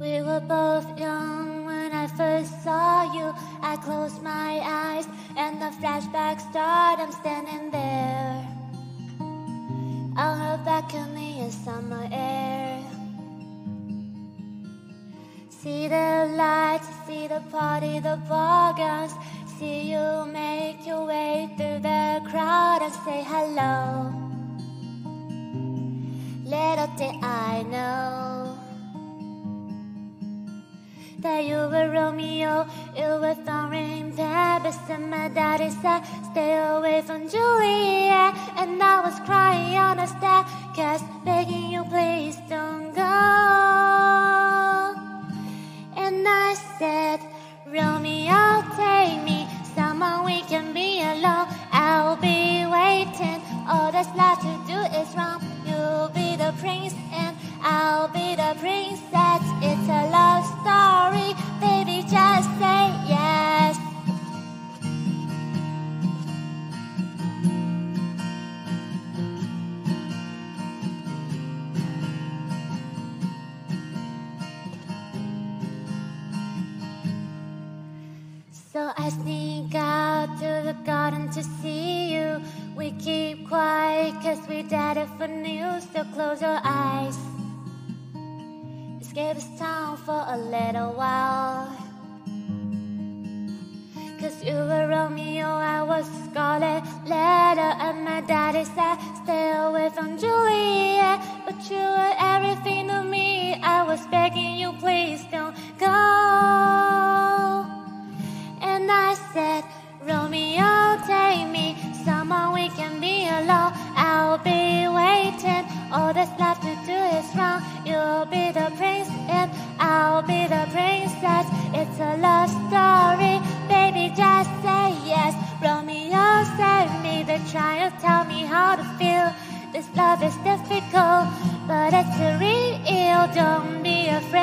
We were both young when I first saw you. I closed my eyes and the flashback started. I'm standing there on her balcony in me in summer air. See the lights, see the party, the ball gowns. See you make your way through the crowd and say hello. Little did I know Romeo, you were thorn Paris, and my daddy said, Stay away from Juliet. And I was crying on the staircase, begging you, please don't go. And I said, Romeo, take me, someone we can be alone. I'll be waiting, all that's left to do is wrong. You'll be the prince, and I'll be the princess. So I sneak out to the garden to see you. We keep quiet cause we dead it for news. So close your eyes. Escape this town for a little while. Cause you were Romeo, I was Scarlet Letter, and my daddy said, Stay away from Juliet. But you You'll be the prince, and I'll be the princess. It's a love story, baby, just say yes. Romeo, save me, they try to tell me how to feel. This love is difficult, but it's real. Don't be afraid,